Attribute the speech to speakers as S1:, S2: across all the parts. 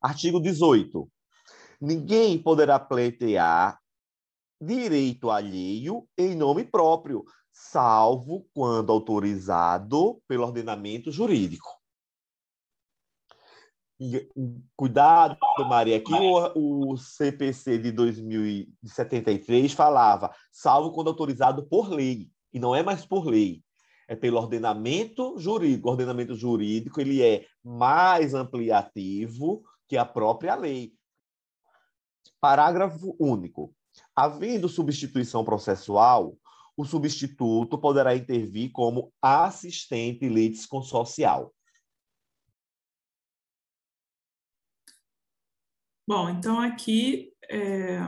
S1: Artigo 18. Ninguém poderá pleitear direito alheio em nome próprio, salvo quando autorizado pelo ordenamento jurídico. Cuidado, Maria, aqui o, o CPC de 2073 falava, salvo quando autorizado por lei, e não é mais por lei, é pelo ordenamento jurídico. O ordenamento jurídico ele é mais ampliativo que a própria lei. Parágrafo único. Havendo substituição processual, o substituto poderá intervir como assistente litisconsocial.
S2: Bom, então aqui é,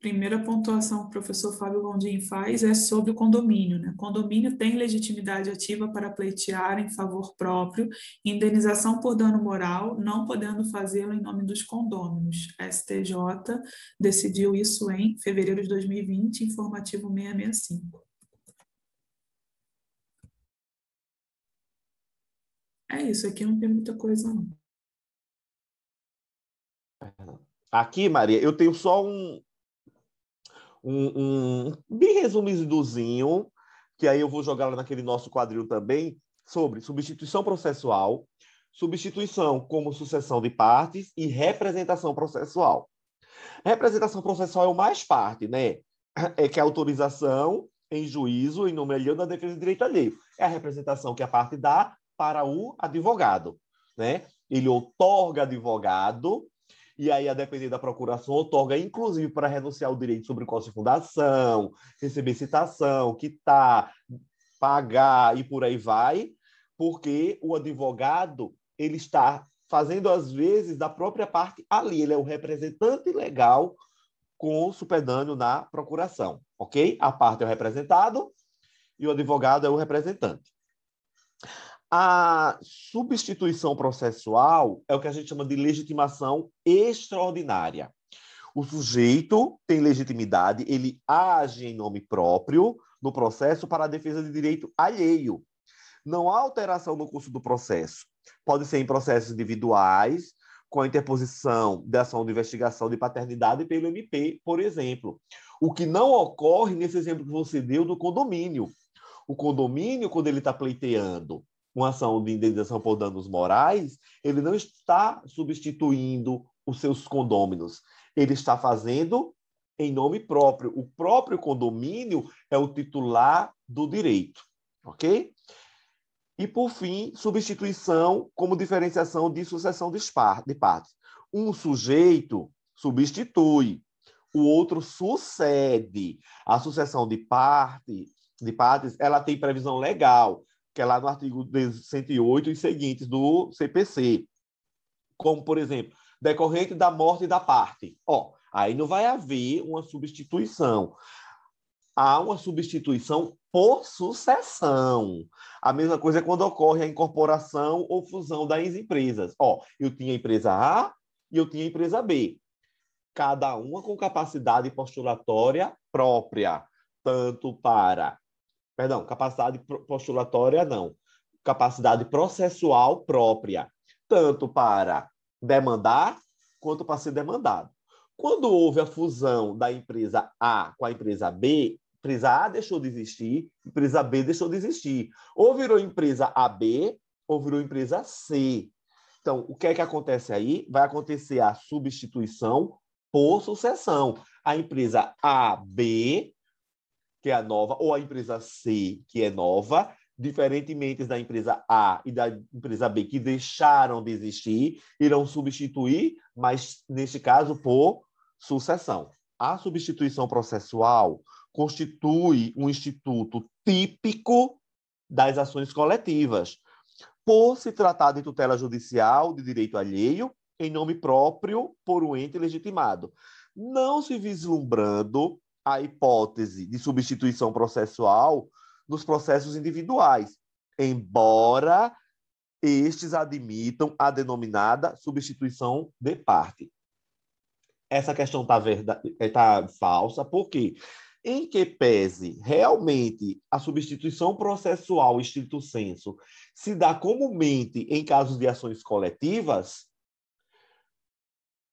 S2: primeira pontuação que o professor Fábio Gondim faz é sobre o condomínio. Né? Condomínio tem legitimidade ativa para pleitear em favor próprio indenização por dano moral, não podendo fazê-lo em nome dos condôminos. A STJ decidiu isso em fevereiro de 2020, informativo 665. É isso, aqui não tem muita coisa, não.
S1: Aqui, Maria, eu tenho só um, um, um bem resumidozinho, que aí eu vou jogar lá naquele nosso quadril também, sobre substituição processual, substituição como sucessão de partes e representação processual. Representação processual é o mais parte, né? É que a autorização em juízo em nome alheio da defesa de direito alheio. É a representação que a parte dá para o advogado, né? Ele outorga advogado e aí, a depender da procuração, otorga, inclusive, para renunciar o direito sobre costa de fundação, receber citação, quitar, pagar e por aí vai, porque o advogado ele está fazendo, às vezes, da própria parte ali. Ele é o representante legal com o supedâneo na procuração, ok? A parte é o representado e o advogado é o representante. A substituição processual é o que a gente chama de legitimação extraordinária. O sujeito tem legitimidade, ele age em nome próprio no processo para a defesa de direito alheio. Não há alteração no curso do processo. Pode ser em processos individuais, com a interposição da ação de investigação de paternidade pelo MP, por exemplo. O que não ocorre nesse exemplo que você deu do condomínio. O condomínio, quando ele está pleiteando uma ação de indenização por danos morais, ele não está substituindo os seus condôminos. Ele está fazendo em nome próprio. O próprio condomínio é o titular do direito, ok? E, por fim, substituição como diferenciação de sucessão de partes. Um sujeito substitui, o outro sucede. A sucessão de, parte, de partes ela tem previsão legal que é lá no artigo 108 e seguintes do CPC. Como, por exemplo, decorrente da morte da parte. Ó, aí não vai haver uma substituição. Há uma substituição por sucessão. A mesma coisa é quando ocorre a incorporação ou fusão das empresas. Ó, eu tinha a empresa A e eu tinha a empresa B. Cada uma com capacidade postulatória própria, tanto para Perdão, capacidade postulatória não. Capacidade processual própria, tanto para demandar quanto para ser demandado. Quando houve a fusão da empresa A com a empresa B, empresa A deixou de existir, empresa B deixou de existir. Ou virou empresa AB, ou virou empresa C. Então, o que é que acontece aí? Vai acontecer a substituição por sucessão. A empresa AB que é a nova, ou a empresa C, que é nova, diferentemente da empresa A e da empresa B, que deixaram de existir, irão substituir, mas neste caso por sucessão. A substituição processual constitui um instituto típico das ações coletivas, por se tratar de tutela judicial de direito alheio em nome próprio por um ente legitimado, não se vislumbrando a hipótese de substituição processual nos processos individuais, embora estes admitam a denominada substituição de parte. Essa questão está tá falsa, porque em que pese realmente a substituição processual estrito senso se dá comumente em casos de ações coletivas,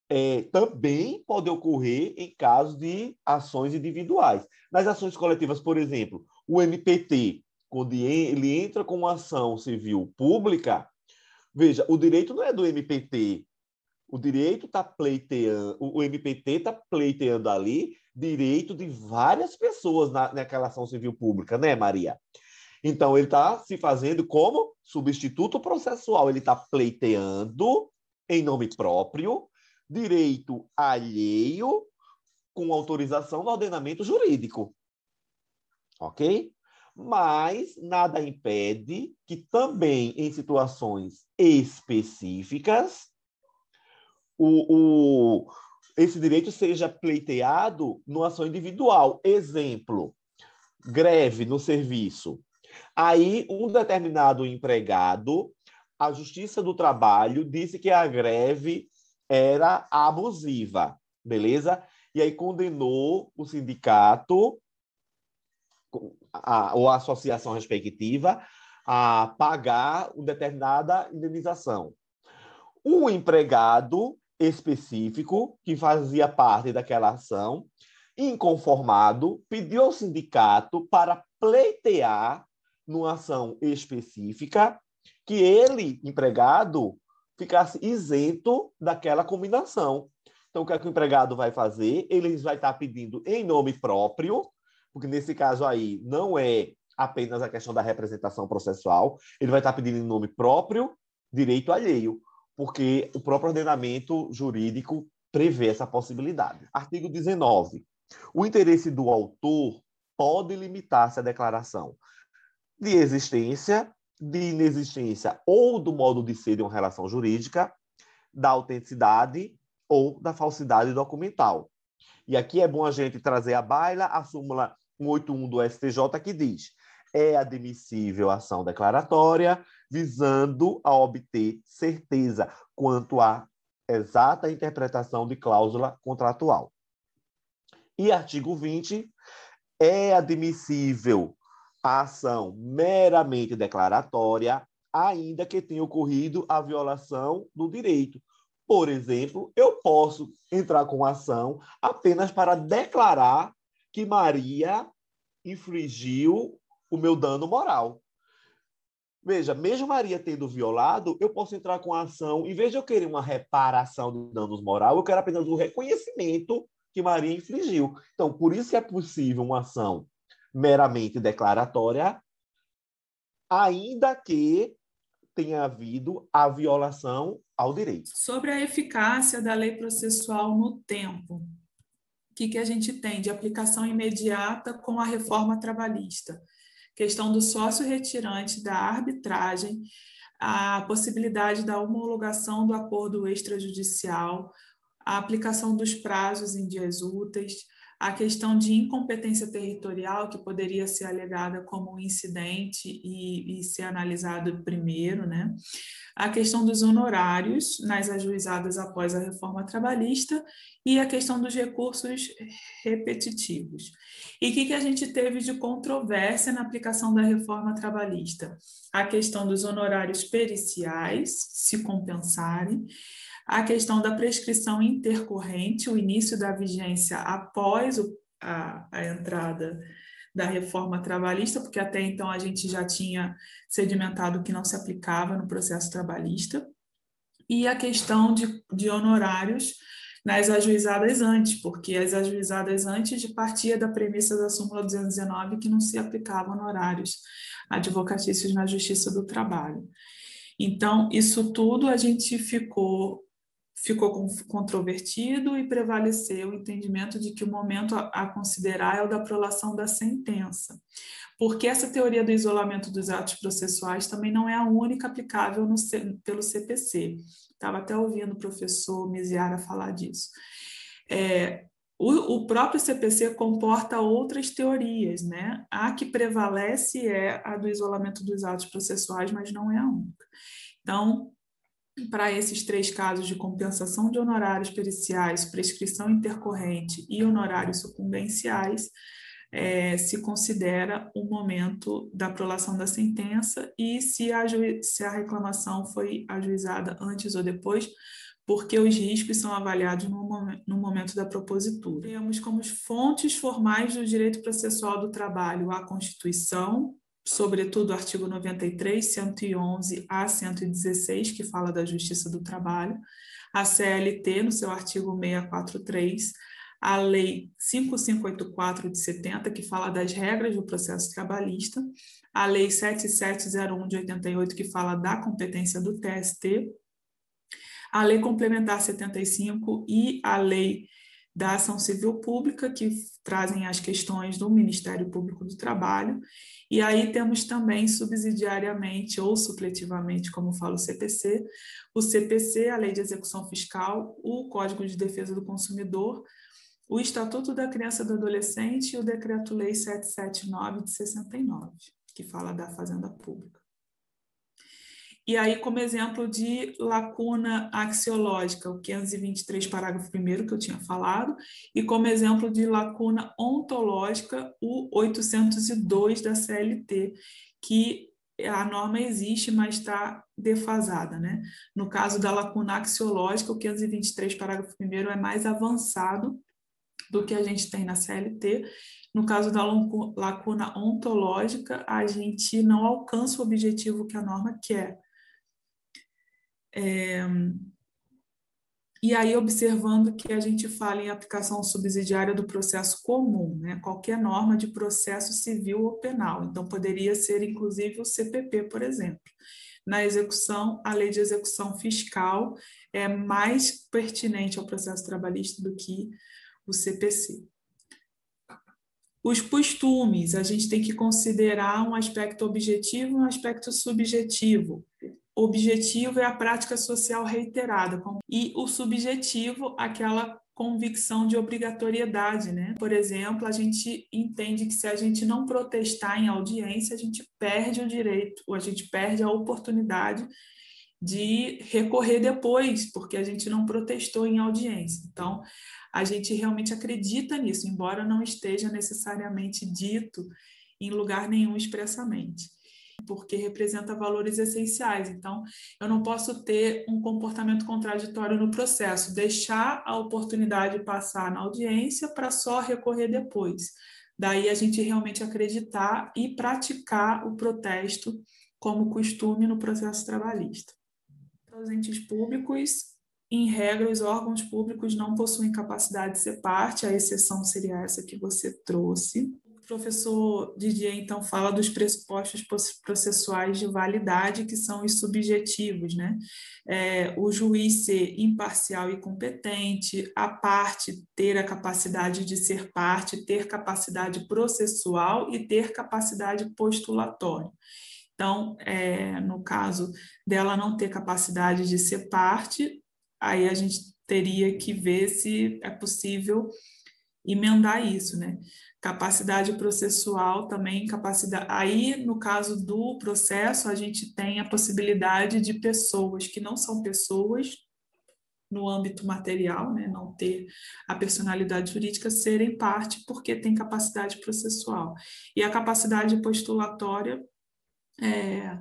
S1: é, também pode ocorrer em caso de ações individuais. Nas ações coletivas, por exemplo, o MPT, quando ele entra com uma ação civil pública, veja, o direito não é do MPT. O direito está pleiteando, o MPT está pleiteando ali direito de várias pessoas na, naquela ação civil pública, né, Maria? Então, ele está se fazendo como substituto processual, ele está pleiteando em nome próprio direito alheio com autorização do ordenamento jurídico. Ok? Mas nada impede que também em situações específicas o, o, esse direito seja pleiteado numa ação individual. Exemplo, greve no serviço. Aí, um determinado empregado, a Justiça do Trabalho disse que a greve era abusiva, beleza? E aí condenou o sindicato a, ou a associação respectiva a pagar uma determinada indenização. Um empregado específico que fazia parte daquela ação, inconformado, pediu ao sindicato para pleitear numa ação específica que ele, empregado, ficasse isento daquela combinação. Então, o que, é que o empregado vai fazer? Ele vai estar pedindo em nome próprio, porque nesse caso aí não é apenas a questão da representação processual, ele vai estar pedindo em nome próprio direito alheio, porque o próprio ordenamento jurídico prevê essa possibilidade. Artigo 19. O interesse do autor pode limitar-se à declaração de existência de inexistência ou do modo de ser de uma relação jurídica, da autenticidade ou da falsidade documental. E aqui é bom a gente trazer à baila a súmula 181 do STJ que diz: é admissível ação declaratória visando a obter certeza quanto à exata interpretação de cláusula contratual. E artigo 20 é admissível a ação meramente declaratória, ainda que tenha ocorrido a violação do direito. Por exemplo, eu posso entrar com ação apenas para declarar que Maria infringiu o meu dano moral. Veja, mesmo Maria tendo violado, eu posso entrar com ação, em vez de eu querer uma reparação de danos moral, eu quero apenas o reconhecimento que Maria infligiu. Então, por isso é possível uma ação meramente declaratória, ainda que tenha havido a violação ao direito.
S2: Sobre a eficácia da lei processual no tempo, o que, que a gente tem de aplicação imediata com a reforma trabalhista? Questão do sócio retirante, da arbitragem, a possibilidade da homologação do acordo extrajudicial, a aplicação dos prazos em dias úteis, a questão de incompetência territorial, que poderia ser alegada como um incidente e, e, ser analisado primeiro, né? a questão dos honorários nas ajuizadas após a reforma trabalhista e a questão dos recursos repetitivos. E o que, que a gente teve de controvérsia na aplicação da reforma trabalhista? A questão dos honorários periciais se compensarem a questão da prescrição intercorrente, o início da vigência após o, a, a entrada da reforma trabalhista, porque até então a gente já tinha sedimentado que não se aplicava no processo trabalhista, e a questão de, de honorários nas ajuizadas antes, porque as ajuizadas antes partia da premissa da súmula 219 que não se aplicavam honorários advocatícios na Justiça do Trabalho. Então, isso tudo a gente ficou ficou controvertido e prevaleceu o entendimento de que o momento a, considerar é o da prolação da sentença. Porque essa teoria do isolamento dos atos processuais também não é a única aplicável no, pelo CPC. Estava até ouvindo o professor Miziara falar disso. É, o, o, próprio CPC comporta outras teorias, né? A que prevalece é a do isolamento dos atos processuais, mas não é a única. Então, para esses três casos de compensação de honorários periciais, prescrição intercorrente e honorários sucumbenciais, é, se considera o momento da prolação da sentença e se a, se a reclamação foi ajuizada antes ou depois, porque os riscos são avaliados no no momento da propositura. Temos como fontes formais do direito processual do trabalho a Constituição, sobretudo o artigo 93, 111 a 116, que fala da justiça do trabalho, a CLT, no seu artigo 643, a Lei 5584 de 70, que fala das regras do processo trabalhista, a Lei 7701 de 88, que fala da competência do TST, a Lei Complementar 75 e a Lei da Ação Civil Pública, que trazem as questões do Ministério Público do Trabalho, e aí temos também subsidiariamente ou supletivamente, como fala o CPC, o CPC, a Lei de Execução Fiscal, o Código de Defesa do Consumidor, o Estatuto da Criança e do Adolescente e o Decreto-Lei 779 de 69, que fala da Fazenda Pública. E aí, como exemplo de lacuna axiológica, o 523, parágrafo 1 que eu tinha falado, e como exemplo de lacuna ontológica, o 802 da CLT, que a norma existe, mas está defasada. Né? No caso da lacuna axiológica, o 523, parágrafo 1 é mais avançado do que a gente tem na CLT. No caso da lacuna ontológica, a gente não alcança o objetivo que a norma quer é, e aí, observando que a gente fala em aplicação subsidiária do processo comum, né? qualquer norma de processo civil ou penal. Então, poderia ser, inclusive, o CPP, por exemplo. Na execução, a lei de execução fiscal é mais pertinente ao processo trabalhista do que o CPC. Os costumes, a gente tem que considerar um aspecto objetivo e um aspecto subjetivo objetivo é a prática social reiterada e o subjetivo aquela convicção de obrigatoriedade, né? Por exemplo, a gente entende que se a gente não protestar em audiência, a gente perde o direito, ou a gente perde a oportunidade de recorrer depois, porque a gente não protestou em audiência. Então, a gente realmente acredita nisso, embora não esteja necessariamente dito em lugar nenhum expressamente porque representa valores essenciais. Então, eu não posso ter um comportamento contraditório no processo, deixar a oportunidade passar na audiência para só recorrer depois. Daí a gente realmente acreditar e praticar o protesto como costume no processo trabalhista. Os entes públicos, em regra, os órgãos públicos não possuem capacidade de ser parte, a exceção seria essa que você trouxe professor Didier, então, fala dos pressupostos processuais de validade, que são os subjetivos, né? É, o juiz ser imparcial e competente, a parte ter a capacidade de ser parte, ter capacidade processual e ter capacidade postulatória. Então, é, no caso dela não ter capacidade de ser parte, aí a gente teria que ver se é possível emendar isso, né? Capacidade processual também, capacidade. Aí, no caso do processo, a gente tem a possibilidade de pessoas que não são pessoas no âmbito material, né, não ter a personalidade jurídica, serem parte porque tem capacidade processual. E a capacidade postulatória é,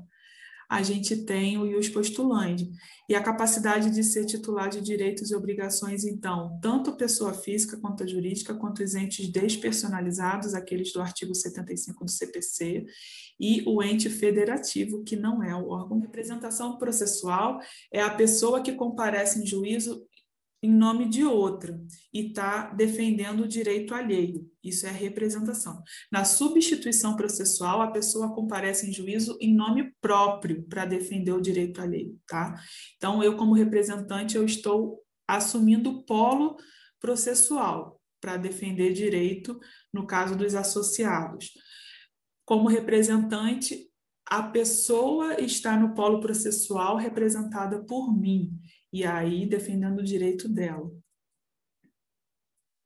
S2: a gente tem o ius postulante. E a capacidade de ser titular de direitos e obrigações, então, tanto pessoa física quanto a jurídica, quanto os entes despersonalizados, aqueles do artigo 75 do CPC, e o ente federativo, que não é o órgão. Representação processual é a pessoa que comparece em juízo em nome de outra e está defendendo o direito alheio. Isso é representação. Na substituição processual, a pessoa comparece em juízo em nome próprio para defender o direito alheio, tá? Então, eu como representante, eu estou assumindo o polo processual para defender direito no caso dos associados. Como representante, a pessoa está no polo processual representada por mim e aí defendendo o direito dela.